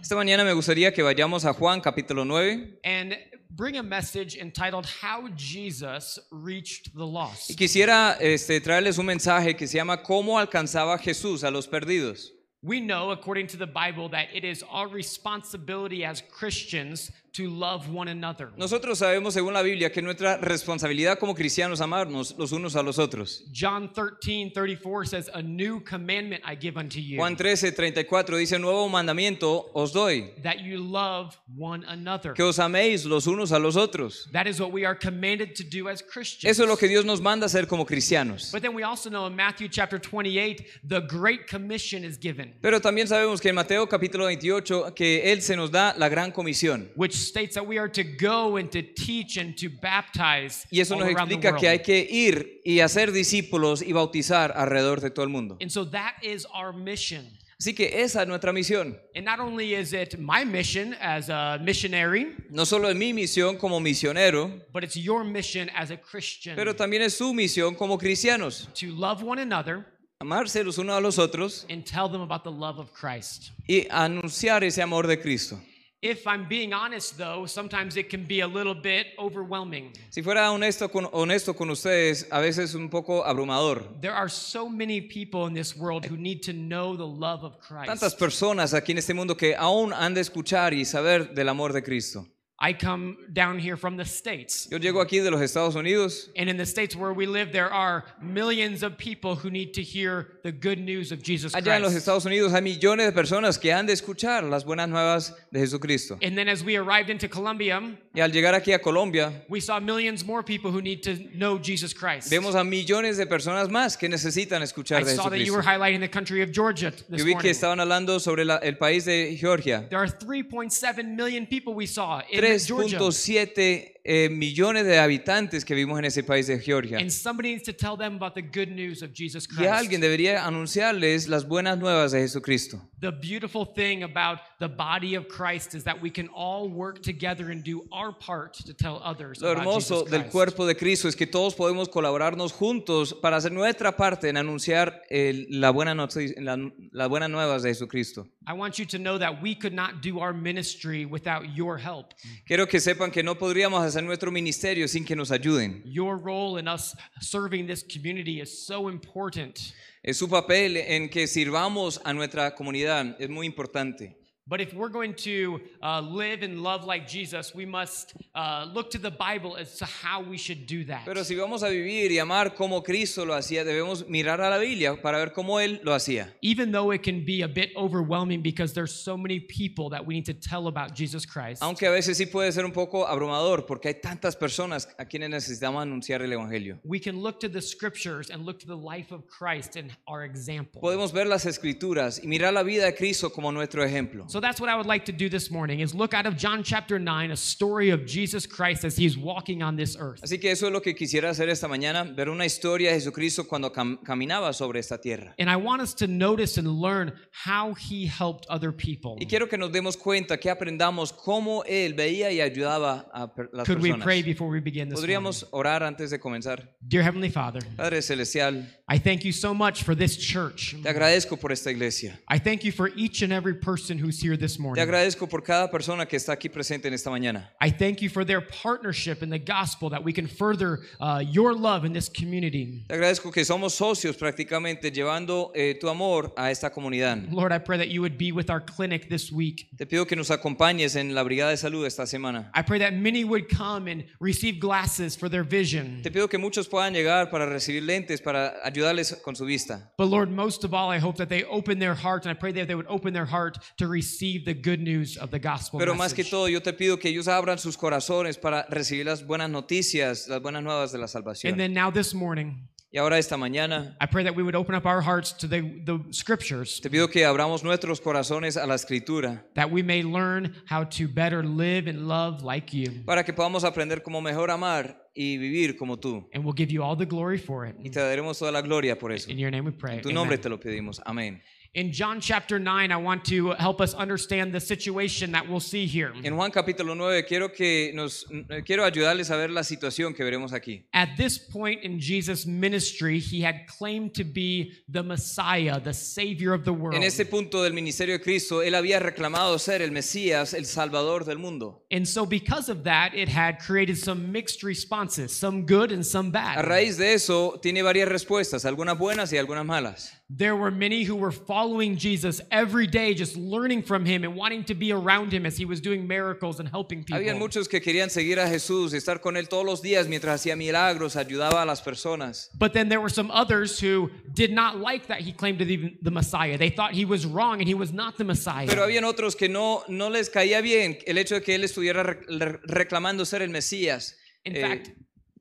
Esta mañana me gustaría que vayamos a Juan capítulo 9 and bring a message entitled How Jesus Reached the y Lost. quisiera este, traerles un mensaje que se llama ¿Cómo alcanzaba Jesús a los perdidos? We know, according to the Bible, that it is our responsibility as Christians to love one another. Nosotros sabemos según la Biblia que nuestra responsabilidad como cristianos amarnos los unos a los otros. John 13, 34 says, A new commandment I give unto you, Juan 13, 34 dice, nuevo mandamiento os doy, that you love one another. que os améis los unos a los otros. That is what we are commanded to do as Christians. Eso es lo que Dios nos manda hacer como cristianos. But then we also know in Matthew chapter 28, the Great Commission is given, Pero también sabemos que en Mateo capítulo 28 que Él se nos da la gran comisión. which states that we are to go and to teach and to baptize Y eso all nos around the explica world. que hay que ir y hacer discípulos y bautizar alrededor de todo el mundo. And so that is our mission. Así que esa es nuestra misión. And not only is it my mission as a missionary, No solo es mi misión como misionero, but it's your mission as a Christian pero también es su misión como cristianos. to love one another Amarse los unos a los otros and tell them about the love of Christ. y anunciar ese amor de Cristo. If I'm being honest, though, sometimes it can be a little bit overwhelming. Si fuera honesto con, honesto con ustedes, a veces es un poco abrumador. There are so many people in this world who need to know the love of Tantas Christ. personas aquí en este mundo que aún han de escuchar y saber del amor de Cristo. I come down here from the States. Yo llego aquí de los Estados Unidos And in the states where we live, there are millions of people who need to hear the good news of Jesus Allá en los Christ. Estados Unidos hay millones de personas que han de escuchar las buenas nuevas de Jesucristo. And then as we arrived into Colombia, Y al llegar aquí a Colombia, we saw millions more people who need to know Jesus Christ. vemos a millones de personas más que necesitan I escuchar de saw that you were Jesucristo. highlighting the country of Georgia this Yo vi que estaban hablando sobre la- el país de Georgia. There are 3.7 million people we saw in. 3.7 eh, millones de habitantes que vimos en ese país de Georgia. And somebody needs to tell them about the good news of Jesus Y Christ. alguien debería anunciarles las buenas nuevas de Jesucristo. The beautiful thing about the body of Christ is that we can all work together and do our part to tell others Lo hermoso del cuerpo de Cristo es que todos podemos colaborarnos juntos para hacer nuestra parte en anunciar la buena la- las buenas nuevas de Jesucristo. I want you to know that we could not do our ministry without your help. Quiero que sepan que no podríamos hacer nuestro ministerio sin que nos ayuden. Your role in us serving this community is so important. Es su papel en que sirvamos a nuestra comunidad es muy importante. But if we're going to uh, live and love like Jesus, we must uh, look to the Bible as to how we should do that. Pero si vamos a vivir y amar como Cristo lo hacía, debemos mirar a la Biblia para ver cómo Él lo hacía. Even though it can be a bit overwhelming because there's so many people that we need to tell about Jesus Christ, Aunque a veces sí puede ser un poco abrumador porque hay tantas personas a quienes necesitamos anunciar el Evangelio. we can look to the scriptures and look to the life of Christ and our example. Podemos ver las escrituras y mirar la vida de Cristo como nuestro ejemplo. So that's what I would like to do this morning is look out of John chapter 9, a story of Jesus Christ as he's walking on this earth. Así que eso es lo que quisiera hacer esta mañana, ver una historia de Jesucristo cuando cam- caminaba sobre esta tierra. And I want us to notice and learn how he helped other people. Y quiero que nos demos cuenta, que aprendamos cómo Él veía y ayudaba a per- las Could we pray before we begin this morning? Podríamos orar antes de comenzar. Dear Heavenly Father, Padre Celestial, I thank you so much for this church. te agradezco por esta iglesia. I thank you for each and every person who's here this Te morning. agradezco por cada persona que está aquí presente en esta mañana. I thank you for their partnership in the gospel that we can further uh, your love in this community. Te agradezco que somos socios prácticamente llevando eh, tu amor a esta comunidad. Lord, I pray that you would be with our clinic this week. Te pido que nos acompañes en la Brigada de Salud esta semana. I pray that many would come and receive glasses for their vision. Te pido que muchos puedan llegar para recibir lentes, para ayudarles con su vista. But Lord, most of all, I hope that they open their heart, and I pray that they would open their heart to receive the good news of the gospel. Pero más que message. todo, yo te pido que ellos abran sus corazones para recibir las buenas noticias, las buenas nuevas de la salvación. And then now this morning, Y ahora esta mañana, I pray that we would open up our hearts to the, the scriptures, te pido que abramos nuestros corazones a la escritura that we may learn how to better live and love like you. para que podamos aprender cómo mejor amar y vivir como tú. And we'll give you all the glory for it. Y te daremos toda la gloria por eso. In your name we pray. En tu nombre Amen. te lo pedimos. Amén. In John chapter 9, I want to help us understand the situation that we'll see here. En Juan capítulo 9 quiero que nos eh, quiero ayudarles a ver la situación que veremos aquí. At this point in Jesus' ministry, he had claimed to be the Messiah, the Savior of the world. En este punto del ministerio de Cristo, él había reclamado ser el Mesías, el Salvador del mundo. And so, because of that, it had created some mixed responses, some good and some A bad. raíz de eso, tiene varias respuestas, algunas buenas y algunas malas. There were many who were following Jesus every day, just learning from him and wanting to be around him as he was doing miracles and helping people. Habían muchos que querían seguir a Jesús, estar con él todos los días mientras hacía milagros, ayudaba a las personas. But then there were some others who did not like that he claimed to be the Messiah. They thought he was wrong and he was not the Messiah. Pero habían otros que no, no les caía bien el hecho de que él estuviera re- re- reclamando ser el Mesías. In Eh, fact,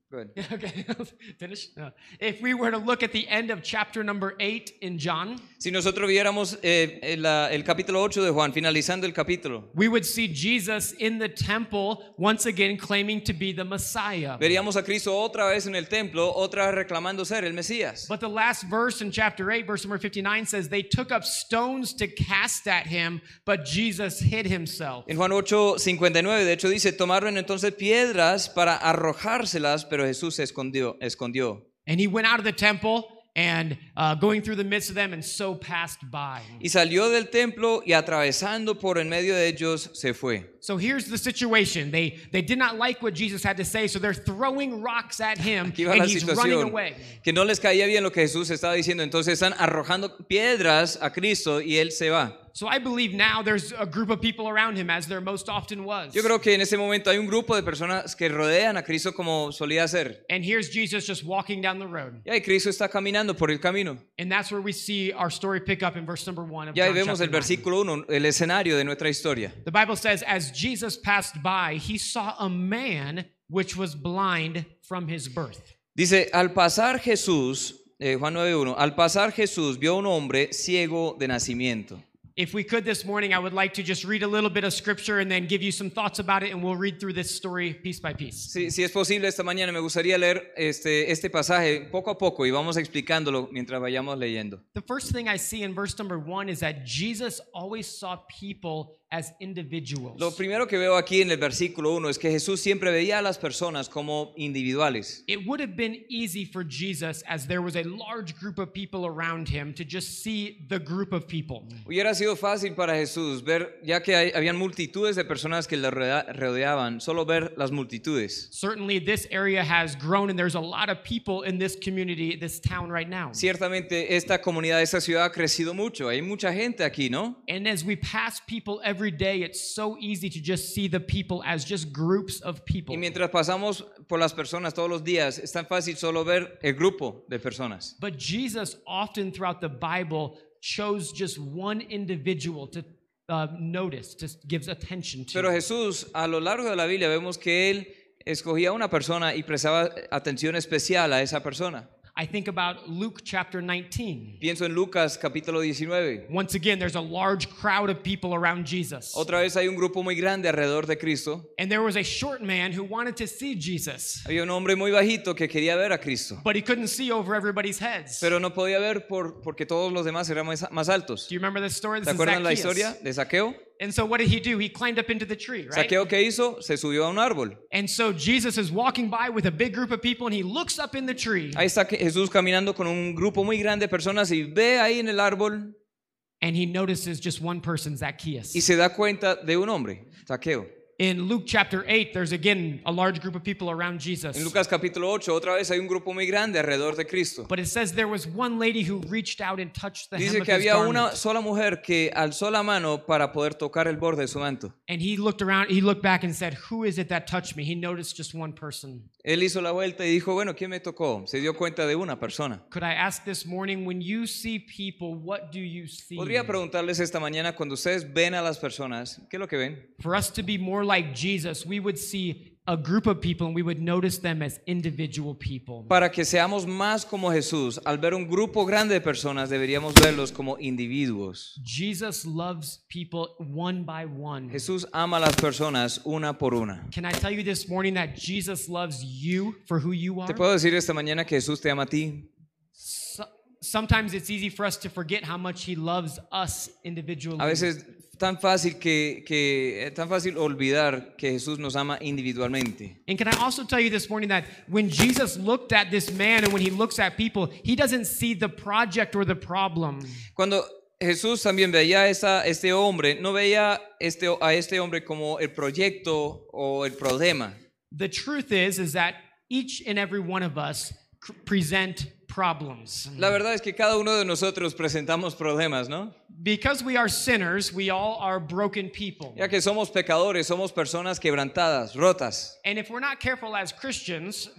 good. okay, finish. Uh, if we were to look at the end of chapter number eight in John, Si nosotros viéramos eh, el, la- el capítulo 8 de Juan, finalizando el capítulo, we would see Jesus in the temple once again claiming to be the Messiah. veríamos a Cristo otra vez en el templo, otra vez reclamando ser el Mesías. But the last verse in chapter 8, verse number 59 says, They took up stones to cast at him, but Jesus hid himself. En Juan 8, 59, de hecho dice, tomaron entonces piedras para arrojárselas, pero Jesús se escondió. escondió. And he went out of the temple and uh, going through the midst of them and so passed by. Y salió del templo y atravesando por en medio de ellos se fue. So here's the situation. They they did not like what Jesus had to say, so they're throwing rocks at him Aquí va and la he's running situación, away. que no les caía bien lo que Jesús estaba diciendo, entonces están arrojando piedras a Cristo y él se va. So I believe now there's a group of people around him as there most often was. Yo creo que en ese momento hay un grupo de personas que rodean a Cristo como solía hacer. And here's Jesus just walking down the road. Y ahí Cristo está caminando por el camino. And that's where we see our story pick up in verse number 1 of Y ahí John vemos el 9. versículo 1, el escenario de nuestra historia. The Bible says, as Jesus passed by, he saw a man which was blind from his birth. Dice, al pasar Jesús, eh, Juan 9.1, al pasar Jesús vio a un hombre ciego de nacimiento. If we could this morning, I would like to just read a little bit of scripture and then give you some thoughts about it, and we'll read through this story piece by piece. Si, si es posible, esta mañana me gustaría leer este, este pasaje poco a poco y vamos explicándolo mientras vayamos leyendo. The first thing I see in verse number one is that Jesus always saw people as individuals. Lo primero que veo aquí en el versículo 1 es que Jesús siempre veía a las personas como individuales. It would have been easy for Jesus, as there was a large group of people around him, to just see the group of people. Hubiera sido fácil para Jesús ver, ya que hay- habían multitudes de personas que le rodea- rodeaban, solo ver las multitudes. Certainly, this area has grown, and there's a lot of people in this community, this town right now. Ciertamente esta comunidad, esta ciudad ha crecido mucho. Hay mucha gente aquí, ¿no? And as we pass people every day, it's so easy to just see the people as just groups of people. Y mientras pasamos por las personas todos los días, es tan fácil solo ver el grupo de personas. But Jesus often throughout the Bible chose just one individual to uh, notice, to gives attention to. Pero Jesús, a lo largo de la Biblia, vemos que Él escogía a una persona y prestaba atención especial a esa persona. I think about Luke chapter 19. Pienso en Lucas capítulo 19. Once again, there's a large crowd of people around Jesus. Otra vez hay un grupo muy grande alrededor de Cristo. And there was a short man who wanted to see Jesus, Había un hombre muy bajito que quería ver a Cristo, but he couldn't see over everybody's heads. pero no podía ver por, porque todos los demás eran más, más altos. Do you remember this story? This ¿Se is acuerdan la historia de Saqueo? And so what did he do? He climbed up into the tree, right? Saqueo qué hizo? Se subió a un árbol. And so Jesus is walking by with a big group of people and he looks up in the tree Ahí está Jesús caminando con un grupo muy grande de personas y ve ahí en el árbol and he notices just one person, Zacchaeus. y se da cuenta de un hombre, Saqueo. In Luke chapter 8, there's again a large group of people around En Jesus. Lucas capítulo 8, otra vez hay un grupo muy grande alrededor de Cristo. But it says there was one lady who reached out and touched the hem Dice of que his había una sola mujer que alzó la mano para poder tocar el borde de su manto. And he looked around, he looked back and said, Who is it that touched me? He noticed just one person. Él hizo la vuelta y dijo, bueno, ¿quién me tocó? Se dio cuenta de una persona. Could I ask this morning, when you see people, what do you see? Podría preguntarles esta mañana, cuando ustedes ven a las personas, ¿qué es lo que ven? For us to be more like Jesus, we would see a group of people and we would notice them as individual people. Para que seamos más como Jesús, al ver un grupo grande de personas, deberíamos verlos como individuos. Jesus loves people one by one. Jesús ama a las personas una por una. Can I tell you this morning that Jesus loves you for who you are? Te puedo decir esta mañana que Jesús te ama a ti. So- sometimes it's easy for us to forget how much He loves us individually. A veces tan fácil que, que es tan fácil olvidar que Jesús nos ama individualmente. And can I also tell you this morning that when Jesus looked at this man and when he looks at people, he doesn't see the project or the problem. Cuando Jesús también veía a este hombre, no veía este, a este hombre como el proyecto o el problema. The truth is is that each and every one of us present problems. La verdad es que cada uno de nosotros presentamos problemas, ¿no? Because we are sinners, we all are broken people. Ya que somos pecadores, somos personas quebrantadas, rotas. And if we're not careful as Christians,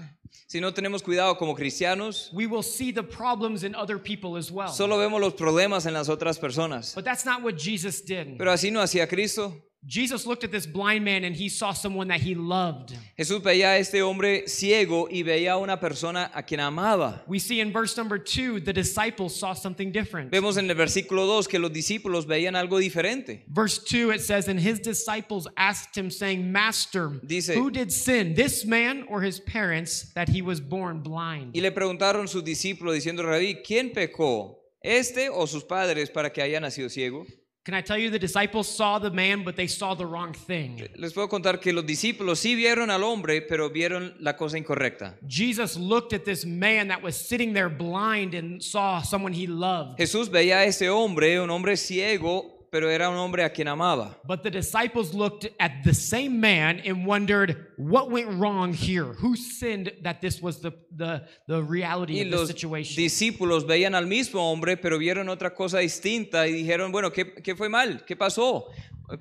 Si no tenemos cuidado como cristianos, we will see the problems in other people as well. solo vemos los problemas en las otras personas. But that's not what Jesus did. Pero así no hacía Cristo. Jesus looked at this blind man and he saw someone that he loved. Jesús veía a este hombre ciego y veía a una persona a quien amaba. We see in verse number two, the disciples saw something different. Vemos en el versículo 2 que los discípulos veían algo diferente. Verse 2, it says, And his disciples asked him, saying, Master, Dice- who did sin, this man or his parents, that he was born blind? Y le preguntaron sus discípulos diciendo, Rabí, ¿quién pecó? ¿Este o sus padres para que haya nacido ciego? Can I tell you, the disciples saw the man, but they saw the wrong thing. Les puedo contar que los discípulos sí vieron al hombre, pero vieron la cosa incorrecta. Jesus looked at this man that was sitting there blind and saw someone he loved. Jesús veía a este hombre, un hombre ciego, pero era un hombre a quien amaba. But the disciples looked at the same man and wondered, what went wrong here? Who sinned that this was the, the, the reality Y of the los situation? discípulos veían al mismo hombre, pero vieron otra cosa distinta y dijeron, bueno, ¿qué, qué fue mal? ¿Qué pasó?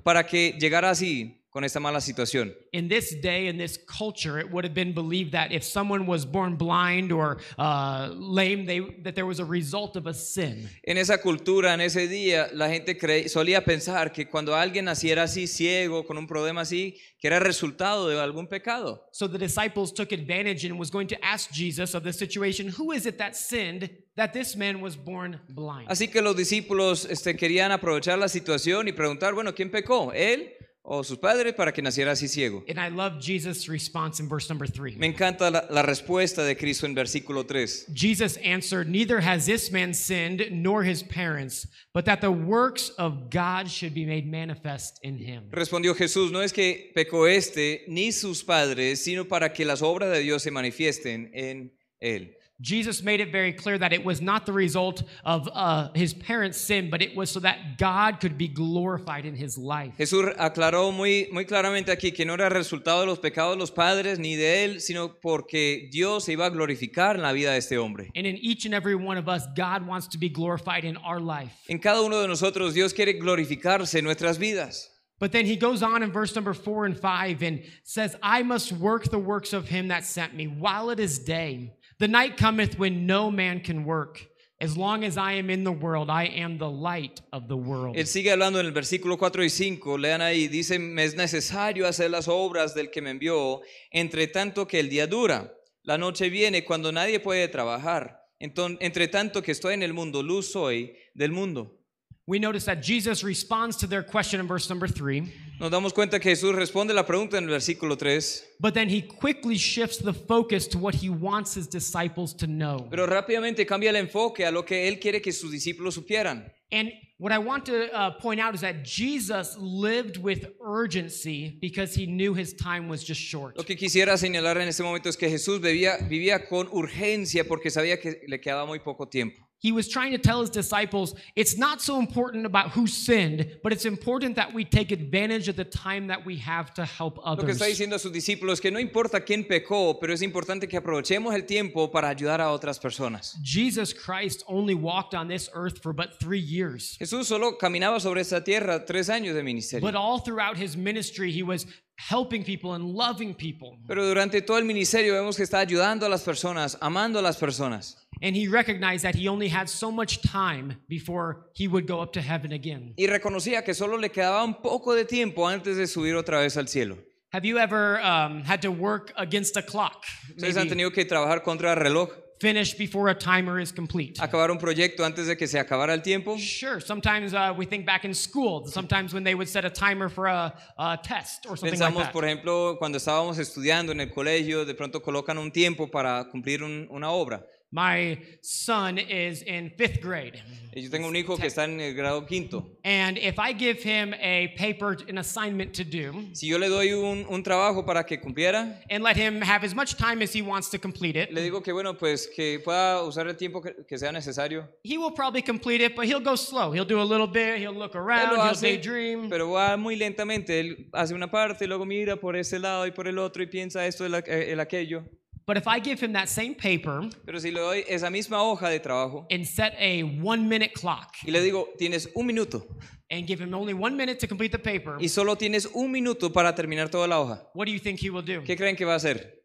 Para que llegara así, con esta mala situación. in this day, in this culture, it would have been believed that if someone was born blind or uh, lame, they, that there was a result of a sin. En esa cultura, en ese día, la gente cre- solía pensar que cuando alguien naciera así, ciego, con un problema así, que era resultado de algún pecado. So the disciples took advantage and was going to ask Jesus of the situation, who is it that sinned that this man was born blind? Así que los discípulos este, querían aprovechar la situación y preguntar, bueno, ¿quién pecó? ¿Él o sus padres para que naciera así ciego? And I love Jesus' response in verse number three. Me encanta la, la respuesta de Cristo en versículo 3. Jesus answered, Neither has this man sinned nor his parents, but that the works of God should be made manifest in him. Respondió Jesús, no es que pecó este ni sus padres, sino para que las obras de Dios se manifiesten en él. Jesus made it very clear that it was not the result of uh, his parents' sin, but it was so that God could be glorified in his life. Jesús aclaró muy, muy claramente aquí que no era resultado de los pecados de los padres ni de él, sino porque Dios se iba a glorificar en la vida de este hombre. And in each and every one of us, God wants to be glorified in our life. En cada uno de nosotros Dios quiere glorificarse en nuestras vidas. But then he goes on in verse number four and five and says, I must work the works of him that sent me while it is day. The night cometh when no man can work. As long as I am in the world, I am the light of the world. Él sigue hablando en el versículo 4 y 5, lean ahí, dice, me es necesario hacer las obras del que me envió, entre tanto que el día dura. La noche viene cuando nadie puede trabajar. Entonces, entre tanto que estoy en el mundo, luz soy del mundo. We notice that Jesus responds to their question in verse number three, Nos damos cuenta que Jesús responde la pregunta en el versículo 3, but then he quickly shifts the focus to what he wants his disciples to know. pero rápidamente cambia el enfoque a lo que él quiere que sus discípulos supieran. And what I want to uh, point out is that Jesus lived with urgency because he knew his time was just short. Lo que quisiera señalar en este momento es que Jesús vivía, vivía con urgencia porque sabía que le quedaba muy poco tiempo. He was trying to tell his disciples it's not so important about who sinned, but it's important that we take advantage of the time that we have to help Lo que está others. diciendo a sus discípulos es que no importa quién pecó, pero es importante que aprovechemos el tiempo para ayudar a otras personas. Jesus Christ only walked on this earth for but three years. Jesús solo caminaba sobre esta tierra tres años de ministerio. But all throughout his ministry, he was helping people and loving people. Pero durante todo el ministerio vemos que está ayudando a las personas, amando a las personas. And he recognized that he only had so much time before he would go up to heaven again. Y reconocía que solo le quedaba un poco de tiempo antes de subir otra vez al cielo. Have you ever um, had to work against a clock? Ustedes han tenido que trabajar contra el reloj, finish before a timer is complete. acabar un proyecto antes de que se acabara el tiempo. Sure. Sometimes uh, we think back in school. Sometimes when they would set a timer for a, a test or something like Pensamos, that. por ejemplo, cuando estábamos estudiando en el colegio, de pronto colocan un tiempo para cumplir un- una obra. My son is in fifth grade. Y Yo tengo un hijo que está en el grado quinto. And if I give him a paper, an assignment to do, Si yo le doy un, un trabajo para que cumpliera, and let him have as much time as he wants to complete it, le digo que bueno, pues que pueda usar el tiempo que, que sea necesario. he will probably complete it, but he'll go slow. He'll do a little bit, he'll look around, lo he'll hace, daydream. pero va muy lentamente. Él hace una parte, luego mira por ese lado y por el otro y piensa esto, el, el aquello. But if I give him that same paper Pero si le doy esa misma hoja de trabajo and set a one minute clock y le digo, tienes un minuto and give him only one minute to complete the paper, y solo tienes un minuto para terminar toda la hoja, what do you think he will do? ¿qué creen que va a hacer?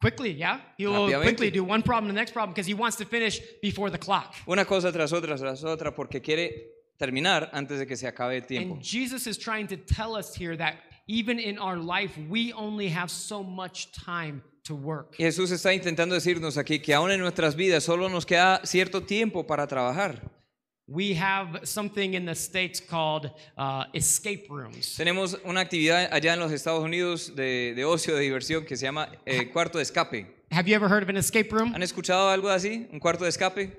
Quickly, yeah? He will quickly do one problem, the next problem, because he wants to finish before the clock. Una cosa tras otra, tras otra, porque quiere terminar antes de que se acabe el tiempo. And Jesus is trying to tell us here that even in our life, we only have so much time to work. Y Jesús está intentando decirnos aquí que aún en nuestras vidas solo nos queda cierto tiempo para trabajar. We have something in the States called uh, escape rooms. Tenemos una actividad allá en los Estados Unidos de, de ocio, de diversión, que se llama eh, cuarto de escape. Have you ever heard of an escape room? ¿Han escuchado algo así? ¿Un cuarto de escape?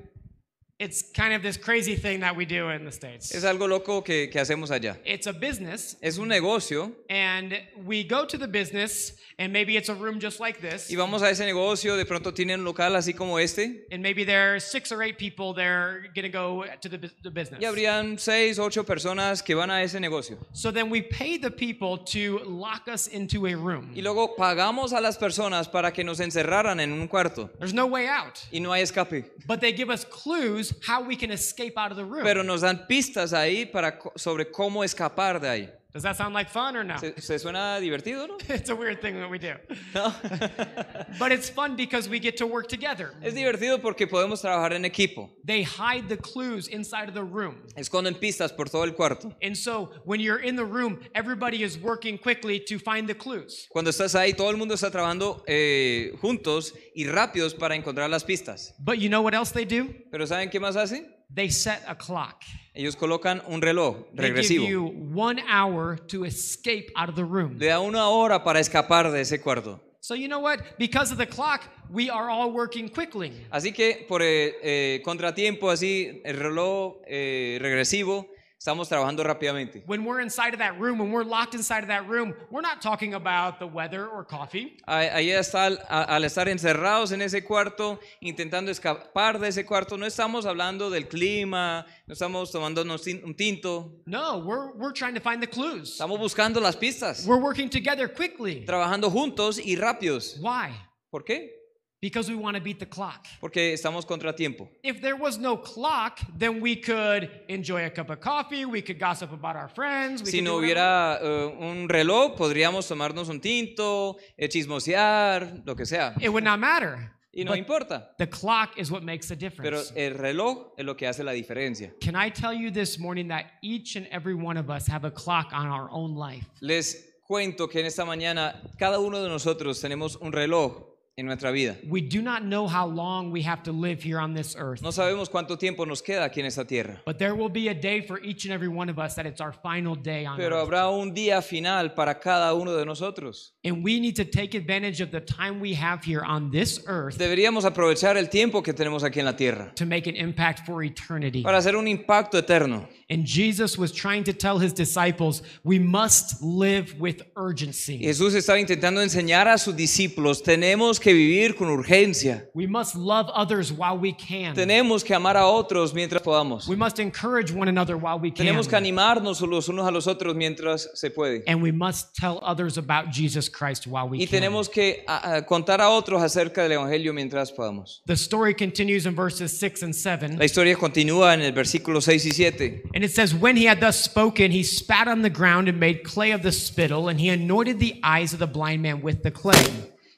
It's kind of this crazy thing that we do in the States. Es algo loco que, que hacemos allá. It's a business, Es un negocio and we go to the business, and maybe it's a room just like this. y vamos a ese negocio, de pronto tienen un local así como este And maybe there are six or eight people there gonna go to the, the business. y habrían seis, ocho personas que van a ese negocio. So then we pay the people to lock us into a room. Y luego pagamos a las personas para que nos encerraran en un cuarto There's no way out. y no hay escape. But they give us clues how we can escape out of the room. Pero nos dan pistas ahí para, sobre cómo escapar de ahí. Does that sound like fun or no? ¿Se, se suena divertido, no? It's a weird thing that we do. ¿No? But it's fun because we get to work together. es divertido porque podemos trabajar en equipo. They hide the clues inside of the room. Esconden pistas por todo el cuarto. And so when you're in the room, everybody is working quickly to find the clues. Cuando estás ahí, todo el mundo está trabajando eh, juntos y rápidos para encontrar las pistas. But you know what else they do? Pero ¿saben qué más hacen? They set a clock. Ellos colocan un reloj They give regresivo. you one hour to escape out of the room. Le da una hora para escapar de ese cuarto. So you know what? Because of the clock, we are all working quickly. Así que por eh, eh, contratiempo, así, el reloj eh, regresivo, estamos trabajando rápidamente. When we're inside of that room, when we're locked inside of that room, we're not talking about the weather or coffee. Ahí ahí está, al, a- al estar encerrados en ese cuarto, intentando escapar de ese cuarto, no estamos hablando del clima, no estamos tomándonos un tinto, No, we're, we're trying to find the clues. estamos buscando las pistas, We're working together quickly. trabajando juntos y rápidos. Why? ¿Por qué? Because we want to beat the clock. Porque estamos contratiempo. If there was no clock, then we could enjoy a cup of coffee, we could gossip about our friends. We Si no hubiera eh, un reloj, podríamos tomarnos un tinto, eh, chismosear, lo que sea. It would not matter. Y no But importa. the clock is what makes the Pero difference. el reloj es lo que hace la diferencia. Can I tell you this morning that each and every one of us have a clock on our own life? Les cuento que en esta mañana cada uno de nosotros tenemos un reloj en nuestra vida. We do not know how long we have to live here on this earth. No sabemos cuánto tiempo nos queda aquí en esta tierra, But there will be a day for each and every one of us that it's our final day on pero earth. habrá un día final para cada uno de nosotros. And we need to take advantage of the time we have here on this earth Deberíamos aprovechar el tiempo que tenemos aquí en la tierra to make an impact for eternity. para hacer un impacto eterno. And Jesus was trying to tell his disciples, we must live with Y urgency. Jesús estaba intentando enseñar a sus discípulos, tenemos que vivir con urgencia, We must love others while we can. tenemos que amar a otros mientras podamos, We must encourage one another while we can. tenemos que animarnos los unos a los otros mientras se puede. And we must tell others about Jesus Christ while we Y can. tenemos que a contar a otros acerca del Evangelio mientras podamos. The story continues in verses 6 and 7. La historia continúa en el versículo 6 y 7. And it says, When he had thus spoken, he spat on the ground and made clay of the spittle, and he anointed the eyes of the blind man with the clay.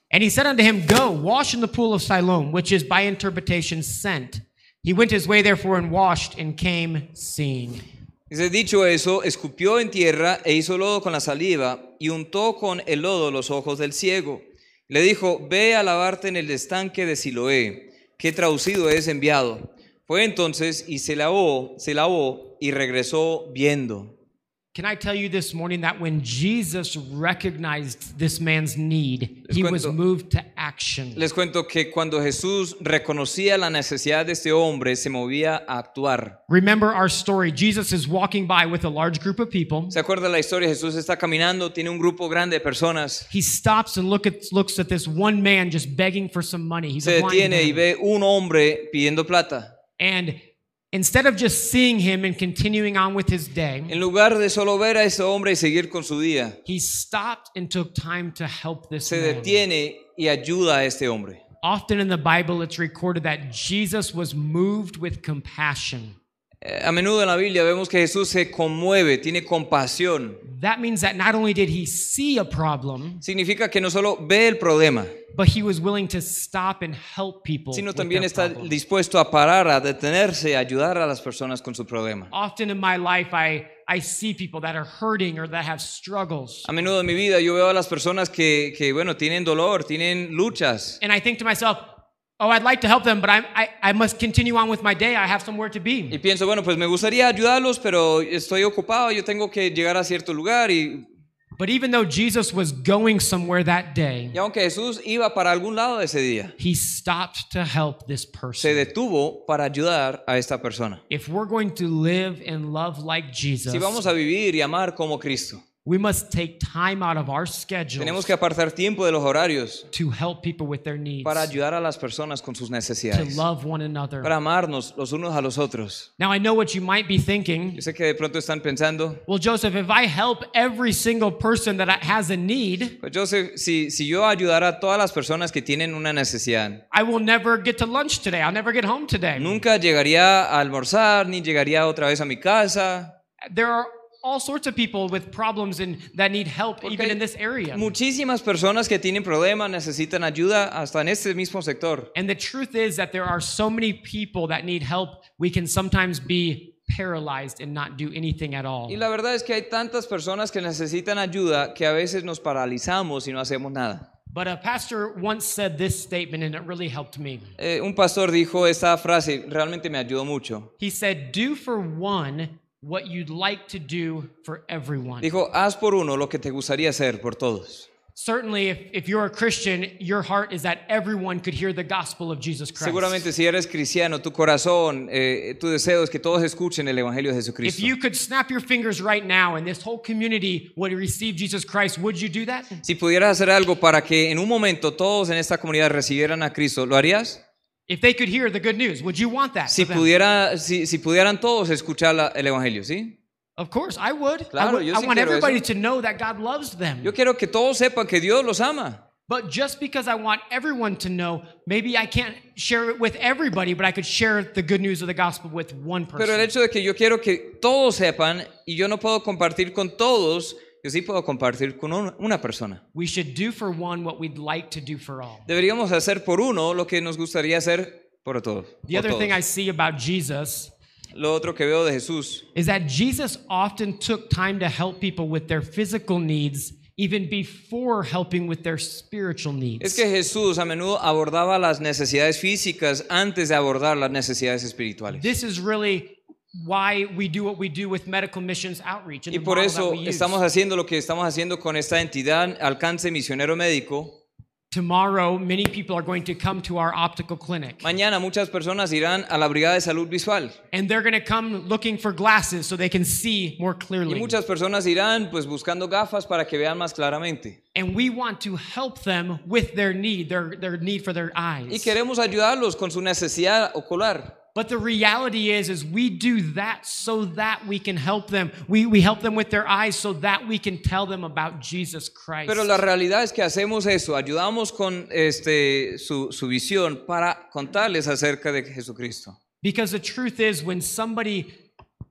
And he said unto him, Go, wash in the pool of Siloam, which is by interpretation sent. He went his way therefore and washed and came seeing. Dice, dicho eso, escupió en tierra e hizo lodo con la saliva y untó con el lodo los ojos del ciego. Le dijo, ve a lavarte en el estanque de Siloé, que traducido es enviado. Fue entonces y se lavó, se lavó y regresó viendo. Can I tell you this morning that when Jesus recognized this man's need, Les he was cuento- moved to action. Les cuento que cuando Jesús reconocía la necesidad de este hombre, se movía a actuar. Remember our story. Jesus is walking by with a large group of people. ¿Se acuerda la historia? Jesús está caminando, tiene un grupo grande de personas. He stops and look at, looks at this one man just begging for some money. He's Se a blind detiene y man. ve un hombre pidiendo plata. And instead of just seeing him and continuing on with his day, En lugar de solo ver a ese hombre y seguir con su día, he stopped and took time to help this se man. detiene y ayuda a este hombre. Often in the Bible, it's recorded that Jesus was moved with compassion. A menudo en la Biblia vemos que Jesús se conmueve, tiene compasión. That means that not only did he see a problem, Significa que no solo ve el problema, but he was willing to stop and help people. sino también está dispuesto a parar, a detenerse, a ayudar a las personas con su problema. Often in my life, I, I see people that are hurting or that have struggles. A menudo en mi vida yo veo a las personas que, que, bueno, tienen dolor, tienen luchas. And I think to myself, oh, I'd like to help them, but I'm, I, I must continue on with my day. I have somewhere to Y be. pienso, bueno, pues me gustaría ayudarlos, pero estoy ocupado, yo tengo que llegar a cierto lugar. Y, But even though Jesus was going somewhere that day, y aunque Jesús iba para algún lado ese día, he stopped to help this se person. detuvo para ayudar a esta persona. If we're going to live and love like Jesus, Si vamos a vivir y amar como Cristo, we must take time out of our schedule tenemos que apartar tiempo de los horarios to help people with their needs, para ayudar a las personas con sus to necesidades, love one another. para amarnos los unos a los otros. Now, I know what you might be thinking. Yo sé que de pronto están pensando, Well, Joseph, if I help every single person that has a need, pues yo sé, si, si yo ayudara a todas las personas que tienen una necesidad, I will never get to lunch today. I'll never get home today. nunca llegaría a almorzar, ni llegaría otra vez a mi casa. There are all sorts of people with problems and that need help Porque even in this area. Muchísimas personas que tienen problemas necesitan ayuda hasta en este mismo sector. And the truth is that there are so many people that need help, we can sometimes be paralyzed and not do anything at all. Y la verdad es que hay tantas personas que necesitan ayuda que a veces nos paralizamos y no hacemos nada. But a pastor once said this statement and it really helped me. Eh, un pastor dijo esta frase, realmente me ayudó mucho. He said, Do for one what you'd like to do for everyone. Dijo, haz por uno lo que te gustaría hacer por todos. Certainly, if, if you're a Christian, your heart is that everyone could hear the gospel of Jesus Christ. Seguramente si eres cristiano, tu corazón, eh, tu deseo es que todos escuchen el Evangelio de If Jesucristo. you could snap your fingers right now and this whole community would receive Jesus Christ, would you do that? Si pudieras hacer algo para que en un momento todos en esta comunidad recibieran a Cristo, ¿lo harías? If they could hear the good news, would you want that? Si, pudiera, si, si pudieran todos escuchar la- el Evangelio, ¿sí? Of course, I would. I, would- yo I want quiero everybody eso. to know that God loves them. Yo quiero que todos sepan que Dios los ama. But just because I want everyone to know, maybe I can't share it with everybody, but I could share the good news of the gospel with one person. Pero el hecho de que yo quiero que todos sepan y yo no puedo compartir con todos, yo sí puedo compartir con un- una persona. we should do for one what we'd like to do for all. Deberíamos hacer por uno lo que nos gustaría hacer por todos. The other thing. I see about Jesus Lo otro que veo de Jesús is that Jesus often took time to help people with their physical needs even before helping with their spiritual needs. es que Jesús a menudo abordaba las necesidades físicas antes de abordar las necesidades espirituales. This is really why we do what we do with medical missions outreach. and Y the por eso estamos haciendo lo que estamos haciendo con esta entidad Alcance Misionero Médico. Tomorrow, many people are going to come to our optical clinic. Mañana muchas personas irán a la Brigada de Salud Visual And they're going to come looking for glasses so they can see more y clearly. muchas personas irán pues buscando gafas para que vean más claramente. And we want to help them with their need, their, their need for their Y eyes. queremos ayudarlos con su necesidad ocular. But the reality is, is we do that so that we can help them. We, we help them with their eyes so that we can tell them about Jesus Christ. Pero la realidad es que hacemos eso, ayudamos con este, su, su visión para contarles acerca de Jesucristo. Because the truth is, when somebody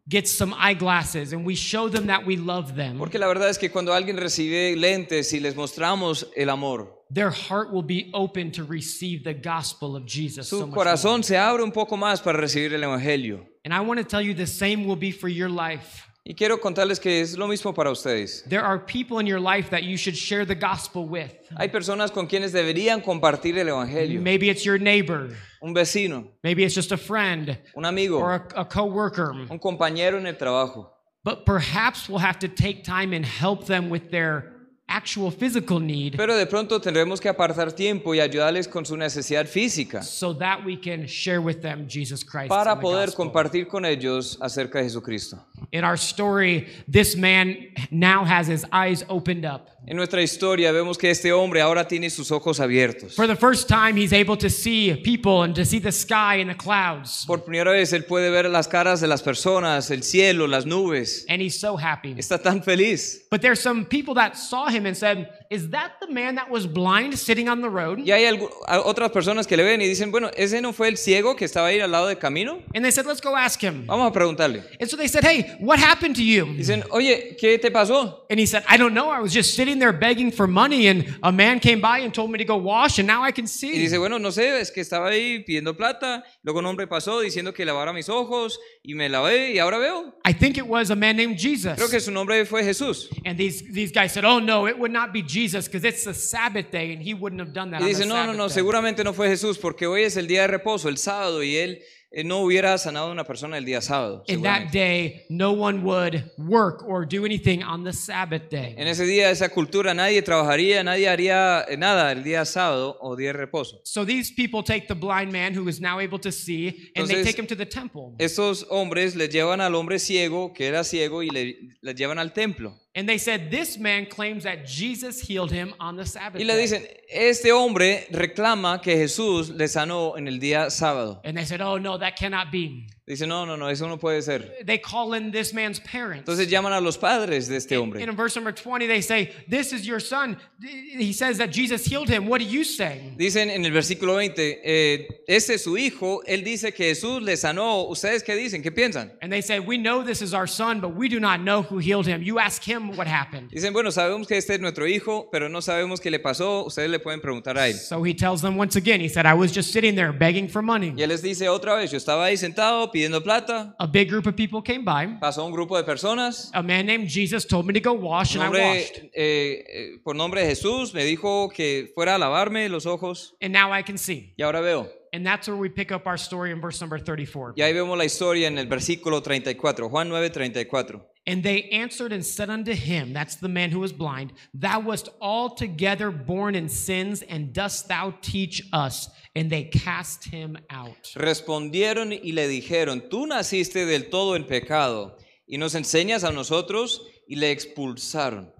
gets some eyeglasses and we show them that we love them, Porque la verdad es que cuando alguien recibe lentes y les mostramos el amor, their heart will be open to receive the gospel of Jesus. so su more. corazón se abre un poco más para recibir el Evangelio. And I want to tell you the same will be for your life. Y quiero contarles que es lo mismo para ustedes. There are people in your life that you should share the gospel with. Hay personas con quienes deberían compartir el Evangelio. Maybe it's your neighbor, Un vecino, maybe it's just a friend un amigo, or a, a coworker. un compañero en el trabajo. but perhaps we'll have to take time and help them with their actual physical need Pero de pronto tendremos que apartar tiempo y ayudarles con su necesidad física so that we can share with them Jesus Christ. para poder compartir con ellos acerca de Jesucristo. In our story, this man now has his eyes opened up. En nuestra historia vemos que este hombre ahora tiene sus ojos abiertos. For the first time, he's able to see people and to see the sky and the clouds. Por primera vez él puede ver las caras de las personas, el cielo, las nubes. And he's so happy. Está tan feliz. But there's some people that saw him and said, Is that the man that was blind sitting on the road? Y hay algu- a- otras personas que le ven y dicen, bueno, ¿ese no fue el ciego que estaba ahí al lado del camino? And they said, Let's go ask him. Vamos a preguntarle. And so they said, Hey, what happened to you? Dicen, oye, ¿qué te pasó? And he said, I don't know. I was just sitting there begging for money, and a man came by and told me to go wash, and now I can Y see. dice, bueno, no sé, es que estaba ahí pidiendo plata, luego un hombre pasó diciendo que lavara mis ojos y me lavé y ahora veo. I think it was a man named Jesus. Creo que su nombre fue Jesús. And these, these guys said, Oh, no, it would not be Jesus because it's the Sabbath day, and he wouldn't have done that. Y on dice, no, no, no, day." seguramente no fue Jesús porque hoy es el día de reposo, el sábado, y él eh, no hubiera sanado a una persona el día sábado. In that day, no one would work or do anything on the Sabbath day. En ese día, esa cultura, nadie trabajaría, nadie haría eh, nada el día sábado o día de reposo. So these people take the blind man who is now able to see and they Entonces- take him to the temple. Estos hombres le llevan al hombre ciego, que era ciego, y le, le llevan al templo. And they said, This man claims that Jesus healed him on the Sabbath Y le dicen, este hombre reclama que Jesús le sanó en el día sábado. And they said, Oh, no, that cannot be. Dice, no, no, no, eso no puede ser. They call in this man's parents. Entonces llaman a los padres de este And hombre. in verse number 20, they say, This is your son. He says that Jesus healed him. What do you say? Dicen en el versículo 20, eh, este es su hijo, él dice que Jesús le sanó. ¿Ustedes qué dicen? ¿Qué piensan? And they say, We know this is our son, but we do not know who healed him. You ask him what happened. Dicen, bueno, sabemos que este es nuestro hijo, pero no sabemos qué le pasó. Ustedes le pueden preguntar a él. So he tells them once again, He said, I was just sitting there begging for money. Y él les dice otra vez, yo estaba ahí sentado pidiendo plata, A big group of people came by. pasó un grupo de personas, A man named Jesus told me to go wash, and I washed. eh, eh, por nombre de Jesús, me dijo que fuera a lavarme los ojos And now I can see. y ahora veo. And that's where we pick up our story in verse number 34. Y ahí vemos la historia en el versículo 34, Juan 9, 34. And they answered and said unto him, That's the man who was blind, Thou wast altogether born in sins, and dost thou teach us? And they cast him out. Respondieron y le dijeron, tú naciste del todo en pecado y nos enseñas a nosotros y le expulsaron.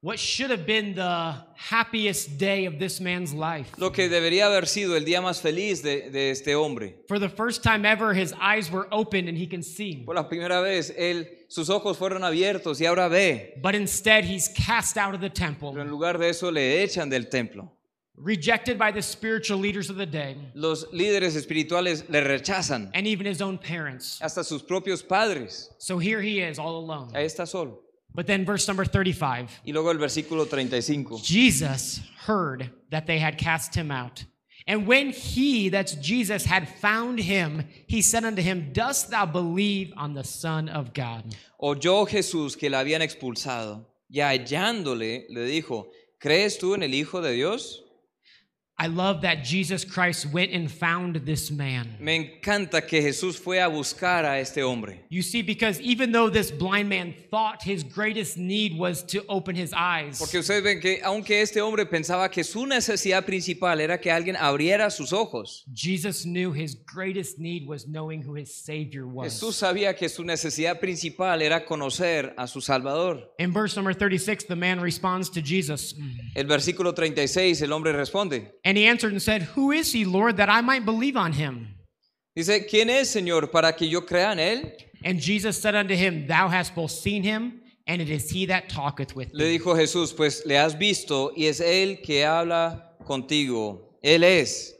What should have been the happiest day of this man's life. Lo que debería haber sido el día más feliz de, de este hombre. For the first time ever, his eyes were opened and he can see. Por la primera vez, él, sus ojos fueron abiertos y ahora ve. But instead, he's cast out of the Pero temple, en lugar de eso le echan del templo. Rejected by the spiritual leaders of the day, Los líderes espirituales le rechazan, and even his own parents. hasta sus propios padres. So here he is, all alone. Ahí está solo. But then, verse number 35 Y luego el versículo 35. Jesus heard that they had cast him out. And when he, that's Jesus, had found him, he said unto him, Dost thou believe on the Son of God? Oyó Jesús que la habían expulsado y hallándole le dijo, ¿crees tú en el Hijo de Dios? I love that Jesus Christ went and found this man. Me encanta que Jesús fue a buscar a este hombre. You see, because even though this blind man thought his greatest need was to open his eyes, Porque ustedes ven que aunque este hombre pensaba que su necesidad principal era que alguien abriera sus ojos, Jesus knew his greatest need was knowing who his Savior was. Jesús sabía que su necesidad principal era conocer a su Salvador. In verse number 36, the man responds to Jesus. El versículo 36, el hombre responde. And he answered and said, Who is he, Lord, that I might believe on him? Dice, ¿quién es, Señor, para que yo crea en él? And Jesus said unto him, Thou hast both seen him, and it is he that talketh with Le thee. dijo Jesús, pues le has visto y es él que habla contigo. Él es.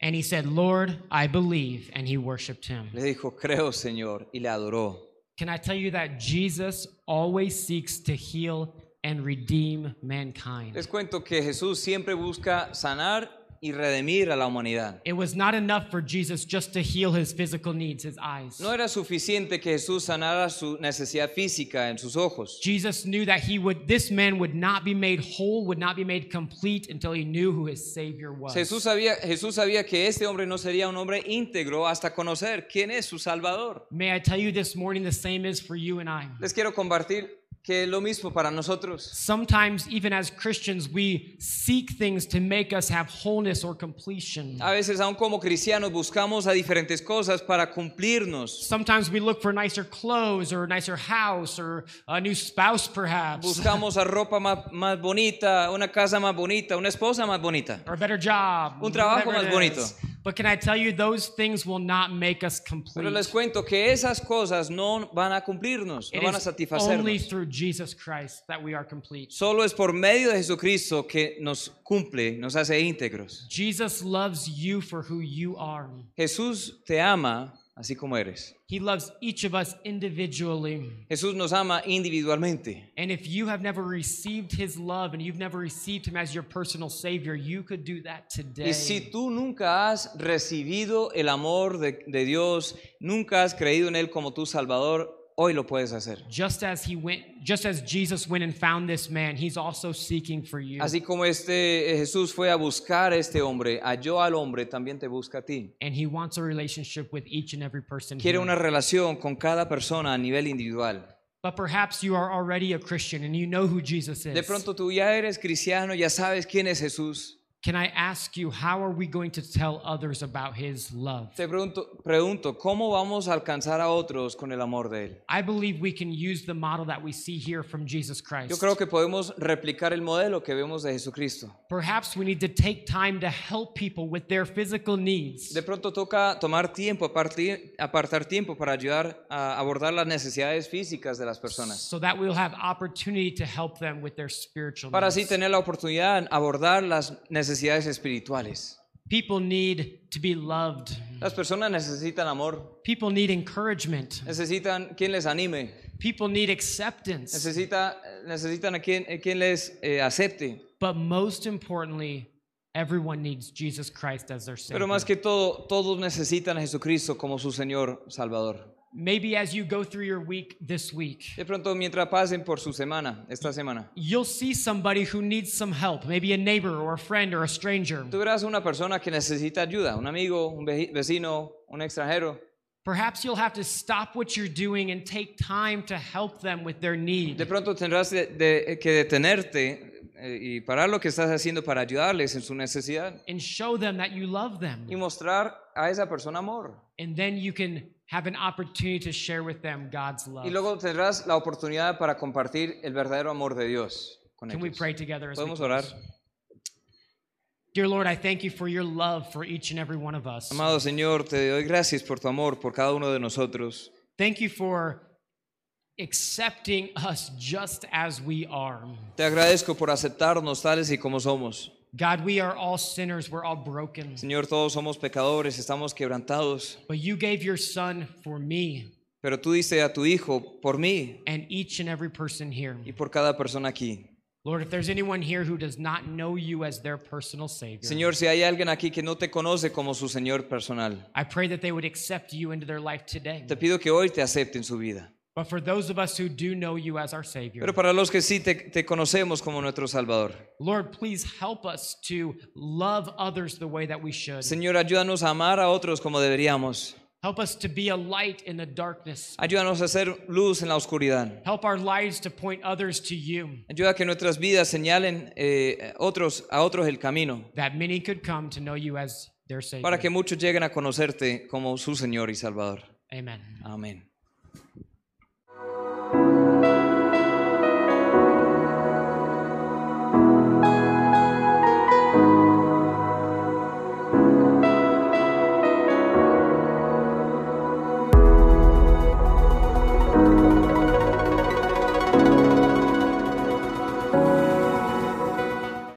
And he said, Lord, I believe. And he worshiped him. Le dijo, creo, Señor, y le adoró. Can I tell you that Jesus always seeks to heal and redeem mankind? Les cuento que Jesús siempre busca sanar y redimir a la humanidad. It was not enough for Jesus just to heal his physical needs, his eyes. No era suficiente que Jesús sanara su necesidad física en sus ojos. Jesus knew that he would this man would not be made whole, would not be made complete until he knew who his savior was. Jesús sabía, Jesús sabía que este hombre no sería un hombre íntegro hasta conocer quién es su Salvador. May I tell you this morning the same is for you and I. Les quiero compartir que es lo mismo para nosotros. Sometimes even as Christians we seek things to make us have wholeness or completion. A veces, aun como cristianos, buscamos a diferentes cosas para cumplirnos. Sometimes we look for nicer clothes or a nicer house or a new spouse perhaps Buscamos a ropa más, más bonita, una casa más bonita, una esposa más bonita. or a better job. Un trabajo whatever más it bonito. But can I tell you those things will not make us complete. Pero les cuento que esas cosas no van a cumplirnos, no It van a is only satisfacernos. through Jesus Christ that we are complete. Solo es por medio de Jesucristo que nos cumple, nos hace íntegros. Jesus loves you for who you are. Jesús te ama así como eres. He loves each of us individually. Jesús nos ama individualmente. And if you have never received his love and you've never received him as your personal savior, you could do that today. Y si tú nunca has recibido el amor de, de Dios, nunca has creído en Él como tu Salvador, hoy lo puedes hacer. Just as he went, just as Jesus went and found this man, he's also seeking for you. Así como este eh, Jesús fue a buscar a este hombre, halló al hombre, también te busca a ti. And he wants a relationship with each and every person Quiere here. una relación con cada persona a nivel individual. But perhaps you are already a Christian and you know who Jesus is. De pronto tú ya eres cristiano, ya sabes quién es Jesús. Can I ask you, how are we going to tell others about his love? Te pregunto, pregunto, ¿cómo vamos a alcanzar a otros con el amor de Él? I believe we can use the model that we see here from Jesus Christ. Yo creo que podemos replicar el modelo que vemos de Jesucristo. Perhaps we need to take time to help people with their physical needs. De pronto toca tomar tiempo, apartir- apartar tiempo para ayudar a abordar las necesidades físicas de las personas. so that we'll have opportunity to help them with their spiritual Para así needs. tener la oportunidad de abordar las necesidades espirituales. People need to be loved. Las personas necesitan amor, People need encouragement. necesitan quien les anime, People need acceptance. necesita, necesitan a quien, a quien les eh, acepte. But most importantly, everyone needs Jesus Christ as their Pero Savior. más que todo, todos necesitan a Jesucristo como su Señor Salvador. Maybe as you go through your week this week, De pronto, mientras pasen por su semana, esta semana, you'll see somebody who needs some help, maybe a neighbor or a friend or a stranger. tú verás una persona que necesita ayuda, un amigo, un vecino, un extranjero. Perhaps you'll have to stop what you're doing and take time to help them with their need. De pronto tendrás de- de- que detenerte eh, y parar lo que estás haciendo para ayudarles en su necesidad and show them that you love them. y mostrar a esa persona amor. And then you can have an opportunity to share with them God's love. Y luego tendrás la oportunidad para compartir el verdadero amor de Dios con Can we ellos. pray together as we Podemos close? orar. Dear Lord, I thank you for your love for each and every one of us. Amado Señor, te doy gracias por tu amor por cada uno de nosotros. Thank you for accepting us just as we are. Te agradezco por aceptarnos tales y como somos. God, we are all sinners, we're all broken. Señor, todos somos pecadores, estamos quebrantados, But you gave your son for me pero tú diste a tu Hijo por mí and each and every person here. y por cada persona aquí. Lord, if there's anyone here who does not know you as their personal Savior, Señor, si hay alguien aquí que no te conoce como su Señor personal, I pray that they would accept you into their life today. te pido que hoy te acepte en su vida. But for those of us who do know you as our Savior, Pero para los que sí te, te conocemos como nuestro Salvador, Lord, please help us to love others the way that we should. Señor, ayúdanos a amar a otros como deberíamos. Help us to be a light in the darkness. Ayúdanos a hacer luz en la oscuridad. Help our lives to point others to you, Ayuda a que nuestras vidas señalen eh, otros, a otros el camino, that many could come to know you as their Savior. para que muchos lleguen a conocerte como su Señor y Salvador. Amen. Amén.